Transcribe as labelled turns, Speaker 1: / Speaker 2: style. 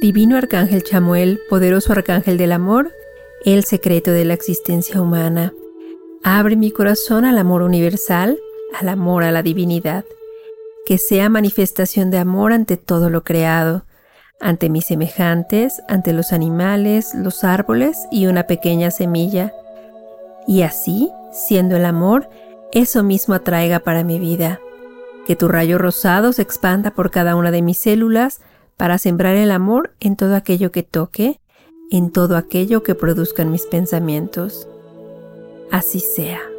Speaker 1: Divino Arcángel Chamuel, poderoso Arcángel del Amor, el secreto de la existencia humana. Abre mi corazón al amor universal, al amor a la divinidad. Que sea manifestación de amor ante todo lo creado, ante mis semejantes, ante los animales, los árboles y una pequeña semilla. Y así, siendo el amor, eso mismo atraiga para mi vida. Que tu rayo rosado se expanda por cada una de mis células, para sembrar el amor en todo aquello que toque, en todo aquello que produzcan mis pensamientos. Así sea.